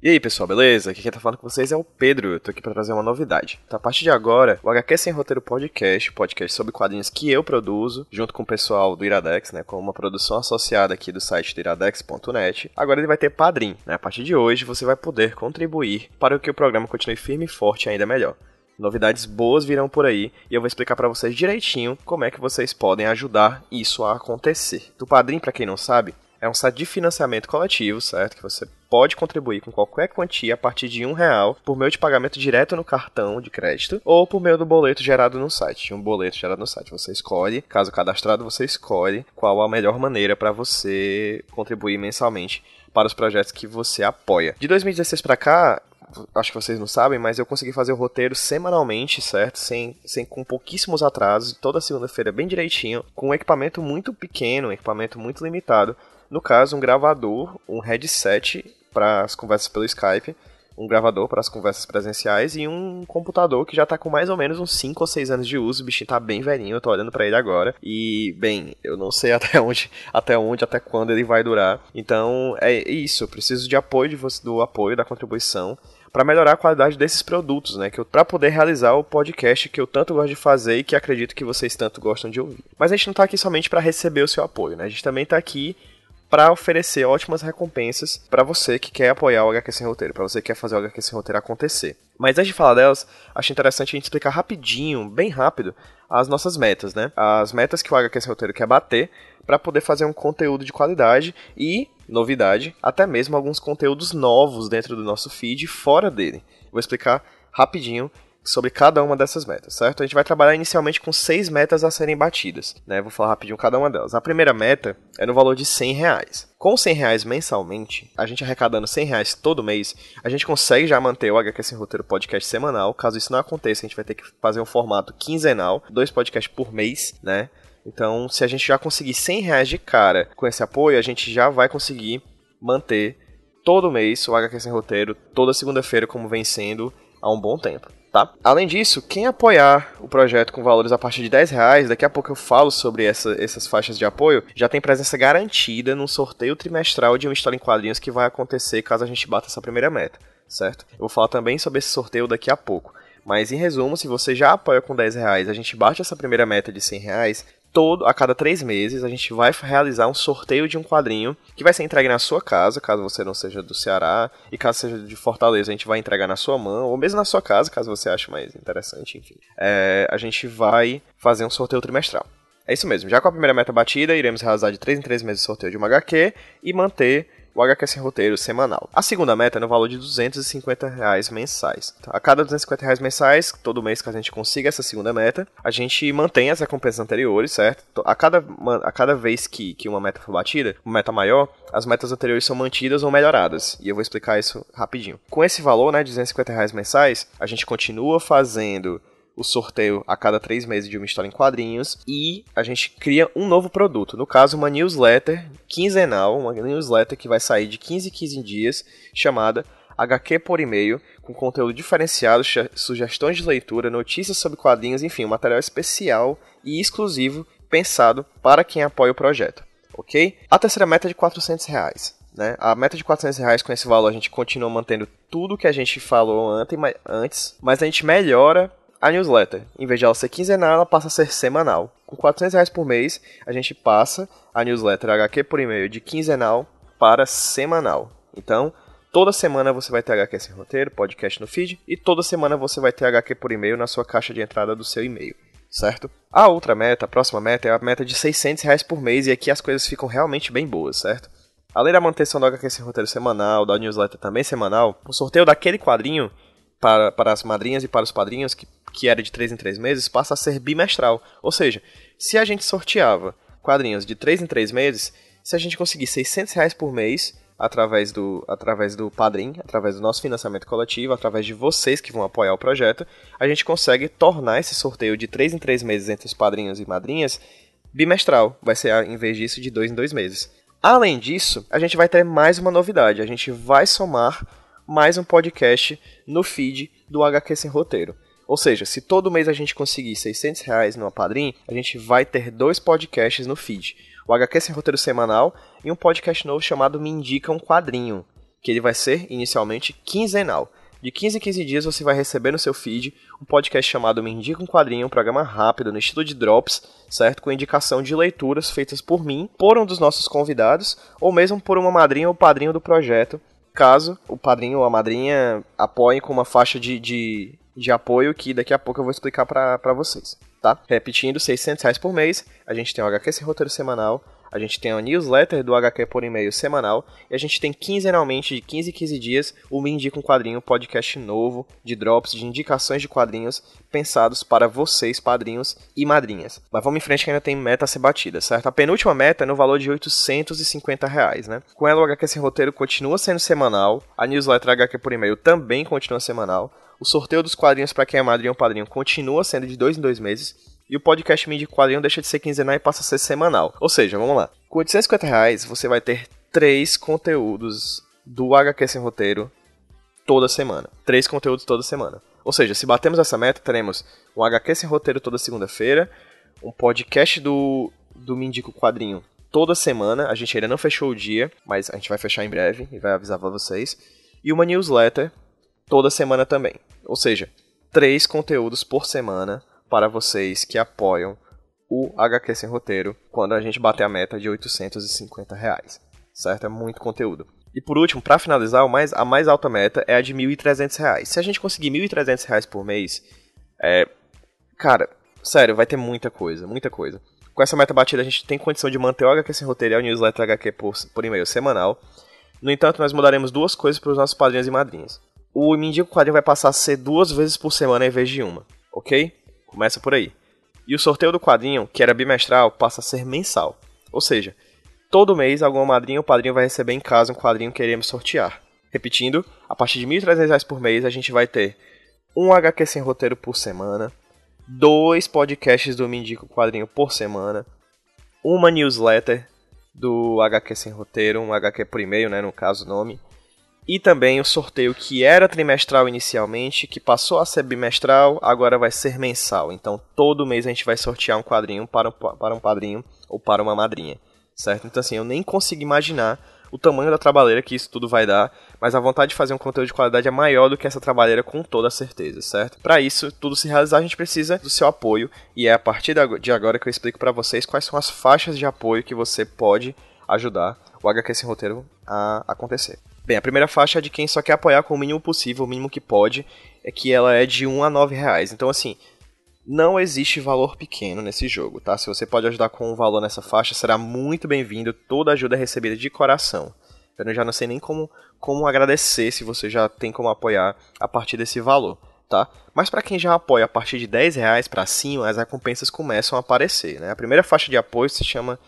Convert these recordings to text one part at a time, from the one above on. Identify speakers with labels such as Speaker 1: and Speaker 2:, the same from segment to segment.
Speaker 1: E aí pessoal, beleza? Aqui quem tá falando com vocês é o Pedro, eu tô aqui pra trazer uma novidade. Então, a partir de agora, o HQ Sem Roteiro Podcast, podcast sobre quadrinhos que eu produzo, junto com o pessoal do Iradex, né, com uma produção associada aqui do site do iradex.net, agora ele vai ter padrim, né? A partir de hoje você vai poder contribuir para que o programa continue firme e forte ainda melhor. Novidades boas virão por aí e eu vou explicar para vocês direitinho como é que vocês podem ajudar isso a acontecer. Do Padrim, para quem não sabe, é um site de financiamento coletivo, certo? Que você pode contribuir com qualquer quantia a partir de um real por meio de pagamento direto no cartão de crédito ou por meio do boleto gerado no site. Um boleto gerado no site. Você escolhe, caso cadastrado, você escolhe qual a melhor maneira para você contribuir mensalmente para os projetos que você apoia. De 2016 para cá, acho que vocês não sabem, mas eu consegui fazer o roteiro semanalmente, certo? Sem, sem com pouquíssimos atrasos, toda segunda-feira bem direitinho, com um equipamento muito pequeno, um equipamento muito limitado. No caso, um gravador, um headset para as conversas pelo Skype, um gravador para as conversas presenciais e um computador que já tá com mais ou menos uns 5 ou 6 anos de uso. O bichinho tá bem velhinho, eu tô olhando para ele agora. E, bem, eu não sei até onde, até onde, até quando ele vai durar. Então, é isso. Eu preciso de apoio de você, do apoio, da contribuição para melhorar a qualidade desses produtos, né? Que para poder realizar o podcast que eu tanto gosto de fazer e que acredito que vocês tanto gostam de ouvir. Mas a gente não está aqui somente para receber o seu apoio, né? A gente também está aqui para oferecer ótimas recompensas para você que quer apoiar o HQ Sem Roteiro, para você que quer fazer o HQ Sem Roteiro acontecer. Mas antes de falar delas, acho interessante a gente explicar rapidinho, bem rápido, as nossas metas, né? As metas que o HQ Sem Roteiro quer bater para poder fazer um conteúdo de qualidade e, novidade, até mesmo alguns conteúdos novos dentro do nosso feed fora dele. Vou explicar rapidinho sobre cada uma dessas metas, certo? A gente vai trabalhar inicialmente com seis metas a serem batidas, né? Vou falar rapidinho cada uma delas. A primeira meta é no valor de 100 reais. Com 100 reais mensalmente, a gente arrecadando 100 reais todo mês, a gente consegue já manter o HQ Sem Roteiro podcast semanal. Caso isso não aconteça, a gente vai ter que fazer um formato quinzenal, dois podcasts por mês, né? Então, se a gente já conseguir 100 reais de cara com esse apoio, a gente já vai conseguir manter todo mês o HQ Sem Roteiro, toda segunda-feira, como vem sendo há um bom tempo tá? Além disso, quem apoiar o projeto com valores a partir de 10 reais, daqui a pouco eu falo sobre essa, essas faixas de apoio, já tem presença garantida num sorteio trimestral de uma história em quadrinhos que vai acontecer caso a gente bata essa primeira meta, certo? Eu vou falar também sobre esse sorteio daqui a pouco. Mas em resumo, se você já apoia com 10 reais, a gente bate essa primeira meta de 100 reais, todo, a cada três meses, a gente vai realizar um sorteio de um quadrinho que vai ser entregue na sua casa, caso você não seja do Ceará, e caso seja de Fortaleza, a gente vai entregar na sua mão, ou mesmo na sua casa, caso você ache mais interessante, enfim. É, a gente vai fazer um sorteio trimestral. É isso mesmo, já com a primeira meta batida, iremos realizar de 3 em 3 meses o sorteio de uma HQ e manter o HQ Sem Roteiro semanal. A segunda meta é no valor de 250 reais mensais. A cada 250 reais mensais, todo mês que a gente consiga essa segunda meta, a gente mantém as recompensas anteriores, certo? A cada, a cada vez que, que uma meta for batida, uma meta maior, as metas anteriores são mantidas ou melhoradas. E eu vou explicar isso rapidinho. Com esse valor, né, de 250 reais mensais, a gente continua fazendo o sorteio a cada três meses de uma história em quadrinhos e a gente cria um novo produto. No caso, uma newsletter quinzenal, uma newsletter que vai sair de 15 em 15 dias, chamada HQ por e-mail, com conteúdo diferenciado, sugestões de leitura, notícias sobre quadrinhos, enfim, um material especial e exclusivo pensado para quem apoia o projeto, ok? A terceira meta é de 400 reais. Né? A meta de 400 reais com esse valor a gente continua mantendo tudo que a gente falou antes, mas a gente melhora a newsletter. Em vez de ela ser quinzenal, ela passa a ser semanal. Com 400 reais por mês, a gente passa a newsletter HQ por e-mail de quinzenal para semanal. Então, toda semana você vai ter HQ sem roteiro, podcast no feed, e toda semana você vai ter HQ por e-mail na sua caixa de entrada do seu e-mail, certo? A outra meta, a próxima meta, é a meta de 600 reais por mês, e aqui as coisas ficam realmente bem boas, certo? Além da manutenção do HQ sem roteiro semanal, da newsletter também semanal, o sorteio daquele quadrinho para, para as madrinhas e para os padrinhos que que era de 3 em 3 meses, passa a ser bimestral. Ou seja, se a gente sorteava quadrinhos de 3 em 3 meses, se a gente conseguir 600 reais por mês, através do, através do Padrim, através do nosso financiamento coletivo, através de vocês que vão apoiar o projeto, a gente consegue tornar esse sorteio de 3 em 3 meses entre os padrinhos e madrinhas bimestral. Vai ser, em vez disso, de 2 em 2 meses. Além disso, a gente vai ter mais uma novidade. A gente vai somar mais um podcast no feed do HQ Sem Roteiro. Ou seja, se todo mês a gente conseguir 600 reais no Padrim, a gente vai ter dois podcasts no feed. O HQ Sem Roteiro Semanal e um podcast novo chamado Me Indica um Quadrinho. que ele vai ser inicialmente quinzenal. De 15 em 15 dias você vai receber no seu feed um podcast chamado Me Indica um Quadrinho, um programa rápido no estilo de Drops, certo? Com indicação de leituras feitas por mim, por um dos nossos convidados, ou mesmo por uma madrinha ou padrinho do projeto, caso o padrinho ou a madrinha apoiem com uma faixa de, de, de apoio que daqui a pouco eu vou explicar para vocês, tá? Repetindo, 600 reais por mês, a gente tem o HQ Sem Roteiro Semanal, a gente tem a newsletter do HQ por e-mail semanal e a gente tem quinzenalmente, de 15 em 15 dias, o Me Indica um Quadrinho, podcast novo de drops, de indicações de quadrinhos pensados para vocês, padrinhos e madrinhas. Mas vamos em frente que ainda tem meta a ser batida, certo? A penúltima meta é no valor de 850 reais, né? Com ela o HQ Sem Roteiro continua sendo semanal, a newsletter HQ por e-mail também continua semanal, o sorteio dos quadrinhos para quem é madrinha ou padrinho continua sendo de dois em dois meses, e o podcast Mídia Quadrinho deixa de ser quinzenal e passa a ser semanal. Ou seja, vamos lá. Com 850 reais, você vai ter três conteúdos do HQ Sem Roteiro toda semana. Três conteúdos toda semana. Ou seja, se batemos essa meta, teremos um HQ Sem Roteiro toda segunda-feira, um podcast do, do Mindico Quadrinho toda semana. A gente ainda não fechou o dia, mas a gente vai fechar em breve e vai avisar pra vocês. E uma newsletter toda semana também. Ou seja, três conteúdos por semana para vocês que apoiam o HQ Sem Roteiro quando a gente bater a meta de 850 reais, certo? É muito conteúdo. E por último, para finalizar, o mais, a mais alta meta é a de 1.300 reais. Se a gente conseguir 1.300 reais por mês, é, cara, sério, vai ter muita coisa, muita coisa. Com essa meta batida, a gente tem condição de manter o HQ Sem Roteiro e o newsletter HQ por, por e-mail semanal. No entanto, nós mudaremos duas coisas para os nossos padrinhos e madrinhas. O Me Indica Quadrinho vai passar a ser duas vezes por semana em vez de uma, ok? Começa por aí. E o sorteio do quadrinho, que era bimestral, passa a ser mensal. Ou seja, todo mês alguma madrinha ou padrinho vai receber em casa um quadrinho que iremos sortear. Repetindo, a partir de R$ 1.300 por mês a gente vai ter um HQ sem roteiro por semana, dois podcasts do Me Quadrinho por semana, uma newsletter do HQ sem roteiro, um HQ por e-mail, né, no caso o nome, e também o sorteio que era trimestral inicialmente, que passou a ser bimestral, agora vai ser mensal. Então todo mês a gente vai sortear um quadrinho para um, para um padrinho ou para uma madrinha, certo? Então assim, eu nem consigo imaginar o tamanho da trabalheira que isso tudo vai dar, mas a vontade de fazer um conteúdo de qualidade é maior do que essa trabalheira com toda certeza, certo? Para isso, tudo se realizar, a gente precisa do seu apoio e é a partir de agora que eu explico para vocês quais são as faixas de apoio que você pode ajudar o HQ Sem Roteiro a acontecer. Bem, a primeira faixa é de quem só quer apoiar com o mínimo possível, o mínimo que pode, é que ela é de 1 a 9 reais. Então, assim, não existe valor pequeno nesse jogo, tá? Se você pode ajudar com um valor nessa faixa, será muito bem-vindo. Toda ajuda é recebida de coração. Eu já não sei nem como, como agradecer se você já tem como apoiar a partir desse valor, tá? Mas para quem já apoia a partir de 10 reais para cima, as recompensas começam a aparecer, né? A primeira faixa de apoio se chama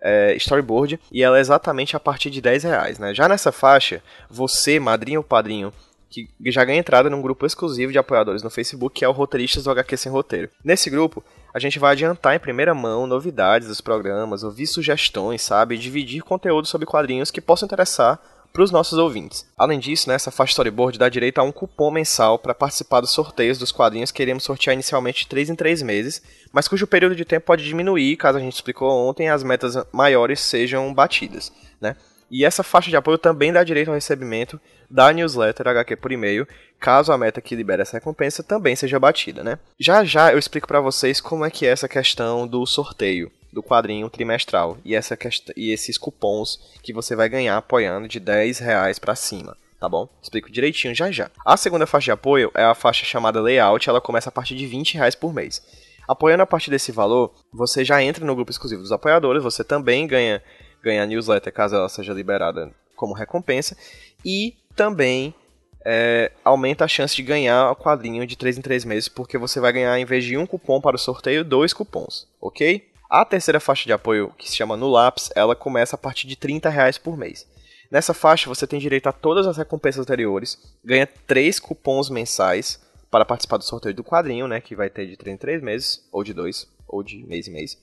Speaker 1: é, storyboard e ela é exatamente a partir de 10 reais. Né? Já nessa faixa, você, madrinha ou padrinho, que já ganha entrada num grupo exclusivo de apoiadores no Facebook, que é o Roteiristas do HQ Sem Roteiro. Nesse grupo, a gente vai adiantar em primeira mão novidades dos programas, ouvir sugestões, sabe? Dividir conteúdo sobre quadrinhos que possam interessar para os nossos ouvintes. Além disso, né, essa faixa storyboard dá direito a um cupom mensal para participar dos sorteios dos quadrinhos que iremos sortear inicialmente de 3 em 3 meses, mas cujo período de tempo pode diminuir caso a gente explicou ontem as metas maiores sejam batidas. Né? E essa faixa de apoio também dá direito ao recebimento da newsletter HQ por e-mail, caso a meta que libera essa recompensa também seja batida, né? Já já eu explico para vocês como é que é essa questão do sorteio do quadrinho trimestral e, essa e esses cupons que você vai ganhar apoiando de 10 reais para cima. Tá bom? Explico direitinho já já. A segunda faixa de apoio é a faixa chamada Layout, ela começa a partir de 20 reais por mês. Apoiando a partir desse valor, você já entra no grupo exclusivo dos apoiadores, você também ganha, ganha a newsletter caso ela seja liberada como recompensa, e também é, aumenta a chance de ganhar o quadrinho de 3 em 3 meses, porque você vai ganhar, em vez de um cupom para o sorteio, dois cupons, ok? A terceira faixa de apoio, que se chama No Lápis, ela começa a partir de 30 reais por mês. Nessa faixa você tem direito a todas as recompensas anteriores, ganha três cupons mensais para participar do sorteio do quadrinho, né, que vai ter de 3 em 3 meses, ou de 2, ou de mês em mês.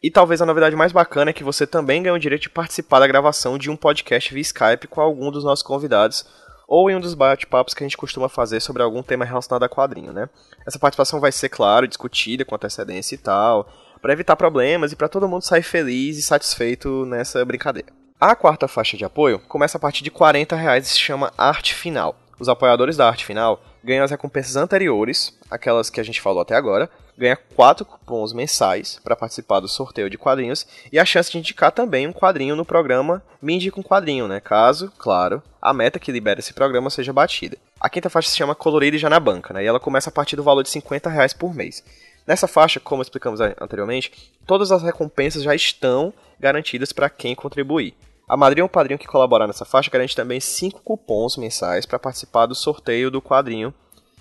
Speaker 1: E talvez a novidade mais bacana é que você também ganha o direito de participar da gravação de um podcast via Skype com algum dos nossos convidados, ou em um dos bate-papos que a gente costuma fazer sobre algum tema relacionado a quadrinho, né? Essa participação vai ser, claro, discutida com antecedência e tal, para evitar problemas e para todo mundo sair feliz e satisfeito nessa brincadeira. A quarta faixa de apoio começa a partir de 40 reais e se chama Arte Final. Os apoiadores da Arte Final ganham as recompensas anteriores, aquelas que a gente falou até agora, ganha 4 cupons mensais para participar do sorteio de quadrinhos e a chance de indicar também um quadrinho no programa Me Indica um Quadrinho, né? Caso, claro, a meta que libera esse programa seja batida. A quinta faixa se chama Colorida e Já na Banca, né? E ela começa a partir do valor de 50 reais por mês. Nessa faixa, como explicamos anteriormente, todas as recompensas já estão garantidas para quem contribuir. A madrinha ou padrinho que colaborar nessa faixa garante também 5 cupons mensais para participar do sorteio do quadrinho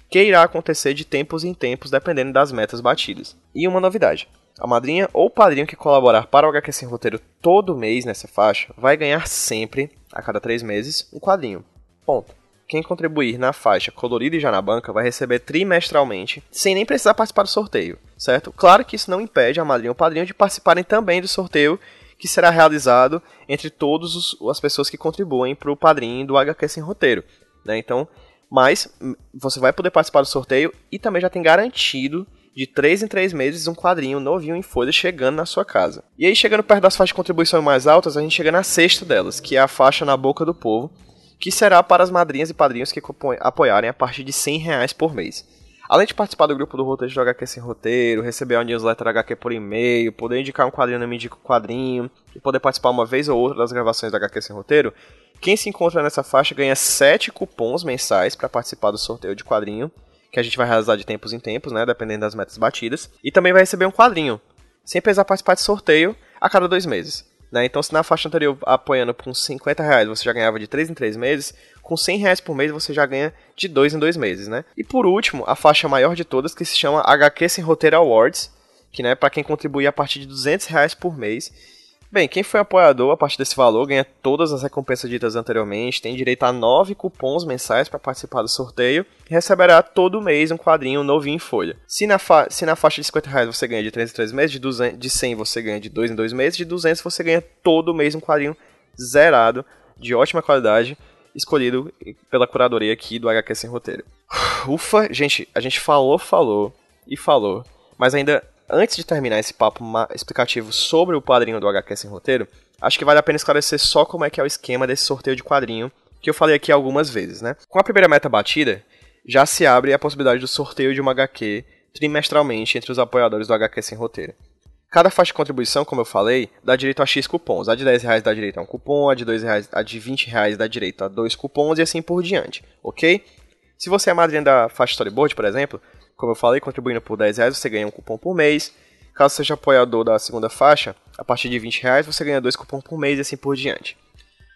Speaker 1: que irá acontecer de tempos em tempos dependendo das metas batidas. E uma novidade: a madrinha ou padrinho que colaborar para o HQ Sem Roteiro todo mês nessa faixa vai ganhar sempre, a cada três meses, um quadrinho. Ponto. Quem contribuir na faixa colorida e já na banca vai receber trimestralmente, sem nem precisar participar do sorteio, certo? Claro que isso não impede a madrinha ou padrinho de participarem também do sorteio que será realizado entre todas as pessoas que contribuem para o padrinho do HQ Sem Roteiro. Né? Então, mas hum, você vai poder participar do sorteio e também já tem garantido de 3 em 3 meses um quadrinho novinho em folha chegando na sua casa. E aí, chegando perto das faixas de contribuição mais altas, a gente chega na sexta delas, que é a faixa na boca do povo, que será para as madrinhas e padrinhos que apoiarem a partir de 100 reais por mês. Além de participar do grupo do roteiro de HQ sem roteiro, receber a newsletter HQ por e-mail, poder indicar um quadrinho no um Quadrinho, e poder participar uma vez ou outra das gravações da HQ sem roteiro, quem se encontra nessa faixa ganha 7 cupons mensais para participar do sorteio de quadrinho, que a gente vai realizar de tempos em tempos, né, dependendo das metas batidas, e também vai receber um quadrinho, sem precisar participar de sorteio a cada dois meses. Né? Então, se na faixa anterior, apoiando com 50 reais, você já ganhava de 3 em 3 meses, com 100 reais por mês você já ganha de 2 em 2 meses, né? E por último, a faixa maior de todas, que se chama HQ Sem Roteiro Awards, que né, para quem contribuir a partir de 200 reais por mês, Bem, quem foi apoiador a partir desse valor ganha todas as recompensas ditas anteriormente, tem direito a nove cupons mensais para participar do sorteio e receberá todo mês um quadrinho novinho em folha. Se na, se na faixa de 50 reais você ganha de 3 em 3 meses, de, 200, de 100 você ganha de 2 em 2 meses, de 200 você ganha todo mês um quadrinho zerado, de ótima qualidade, escolhido pela curadoria aqui do HQ Sem Roteiro. Ufa, gente, a gente falou, falou e falou, mas ainda antes de terminar esse papo explicativo sobre o quadrinho do HQ Sem Roteiro, acho que vale a pena esclarecer só como é que é o esquema desse sorteio de quadrinho, que eu falei aqui algumas vezes, né? Com a primeira meta batida, já se abre a possibilidade do sorteio de uma HQ trimestralmente entre os apoiadores do HQ Sem Roteiro. Cada faixa de contribuição, como eu falei, dá direito a X cupons. A de 10 reais dá direito a um cupom, a de 2 reais, a de 20 reais dá direito a dois cupons e assim por diante, ok? Se você é madrinha da faixa Storyboard, por exemplo, como eu falei, contribuindo por 10 reais você ganha um cupom por mês. Caso seja apoiador da segunda faixa, a partir de 20 reais você ganha dois cupons por mês e assim por diante.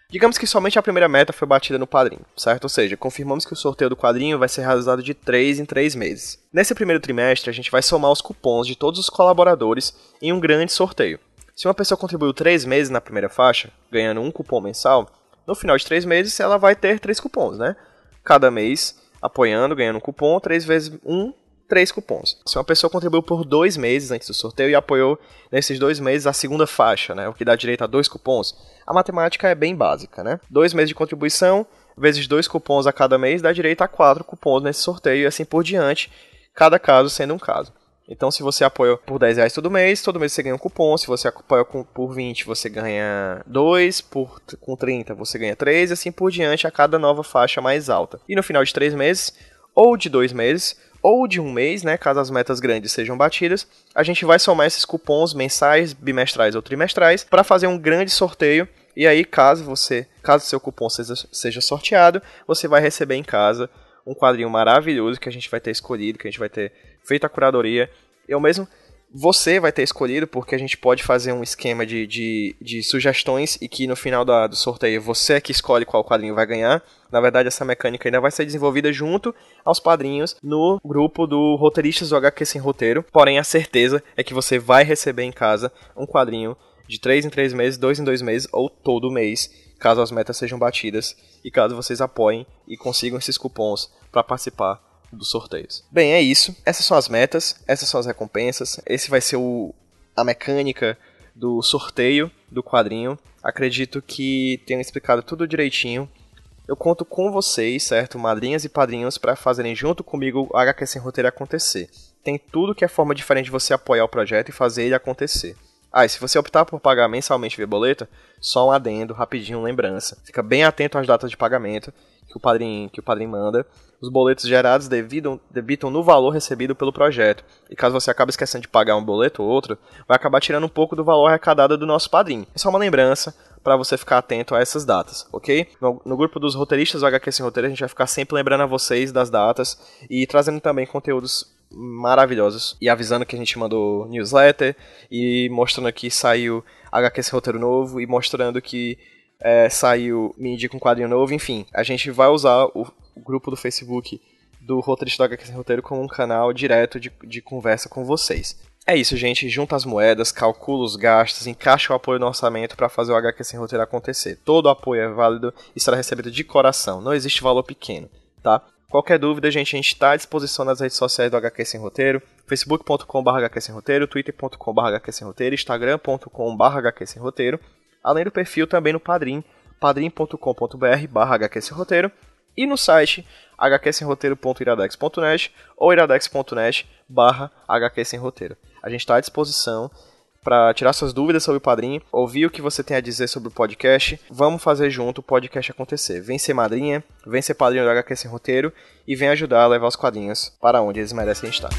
Speaker 1: Digamos que somente a primeira meta foi batida no padrinho, certo? Ou seja, confirmamos que o sorteio do quadrinho vai ser realizado de 3 em 3 meses. Nesse primeiro trimestre, a gente vai somar os cupons de todos os colaboradores em um grande sorteio. Se uma pessoa contribuiu 3 meses na primeira faixa, ganhando um cupom mensal, no final de 3 meses ela vai ter 3 cupons, né? Cada mês apoiando, ganhando um cupom, 3 vezes 1, três cupons. Se uma pessoa contribuiu por dois meses antes do sorteio e apoiou nesses dois meses a segunda faixa, né, o que dá direito a dois cupons, a matemática é bem básica, né? Dois meses de contribuição vezes dois cupons a cada mês dá direito a quatro cupons nesse sorteio e assim por diante, cada caso sendo um caso. Então, se você apoia por 10 reais todo mês, todo mês você ganha um cupom. Se você apoia por 20, você ganha 2. Por, com 30, você ganha 3. E assim por diante, a cada nova faixa mais alta. E no final de 3 meses, ou de 2 meses, ou de um mês, né, caso as metas grandes sejam batidas, a gente vai somar esses cupons mensais, bimestrais ou trimestrais para fazer um grande sorteio. E aí, caso você, caso seu cupom seja, seja sorteado, você vai receber em casa um quadrinho maravilhoso que a gente vai ter escolhido, que a gente vai ter feito a curadoria. Eu mesmo você vai ter escolhido, porque a gente pode fazer um esquema de, de, de sugestões e que no final da, do sorteio você é que escolhe qual quadrinho vai ganhar. Na verdade, essa mecânica ainda vai ser desenvolvida junto aos padrinhos no grupo do Roteiristas do HQ Sem Roteiro. Porém, a certeza é que você vai receber em casa um quadrinho de 3 em 3 meses, 2 em 2 meses ou todo mês, caso as metas sejam batidas e caso vocês apoiem e consigam esses cupons para participar dos sorteios. Bem, é isso. Essas são as metas, essas são as recompensas. Esse vai ser o, a mecânica do sorteio do quadrinho. Acredito que tenham explicado tudo direitinho. Eu conto com vocês, certo? Madrinhas e padrinhos, para fazerem junto comigo o HQ Sem Roteiro acontecer. Tem tudo que é forma diferente de você apoiar o projeto e fazer ele acontecer. Ah, e se você optar por pagar mensalmente via boleto, só um adendo, rapidinho, lembrança. Fica bem atento às datas de pagamento que o padrinho, que o padrinho manda. Os boletos gerados devidam, debitam no valor recebido pelo projeto. E caso você acabe esquecendo de pagar um boleto ou outro, vai acabar tirando um pouco do valor arrecadado do nosso padrinho. É só uma lembrança para você ficar atento a essas datas, ok? No, no, grupo dos roteiristas do HQ Sem Roteiro, a gente vai ficar sempre lembrando a vocês das datas e trazendo também conteúdos maravilhosos e avisando que a gente mandou newsletter e mostrando que saiu HQ Sem Roteiro novo e mostrando que é, saiu Me um Quadrinho Novo, enfim. A gente vai usar o, o grupo do Facebook do Roteirista do HQ Sem Roteiro como um canal direto de, de conversa com vocês. É isso, gente. Junta as moedas, calcula os gastos, encaixa o apoio no orçamento para fazer o HQ Sem Roteiro acontecer. Todo apoio é válido e será recebido de coração. Não existe valor pequeno, tá? Qualquer dúvida, gente, a gente está à disposição nas redes sociais do HQ Sem Roteiro, facebook.com.br HQ Sem Roteiro, twitter.com.br HQ Sem Roteiro, instagram.com.br HQ Sem Roteiro, além do perfil também no Padrim, padrim.com.br barra HQ Sem Roteiro, e no site hqsemroteiro.iradex.net ou iradex.net barra. A gente está à disposição para tirar suas dúvidas sobre o padrinho, ouvir o que você tem a dizer sobre o podcast. Vamos fazer junto o podcast acontecer. Vem ser madrinha, vem ser padrinho do HQ Sem Roteiro e vem ajudar a levar os quadrinhos para onde eles merecem estar.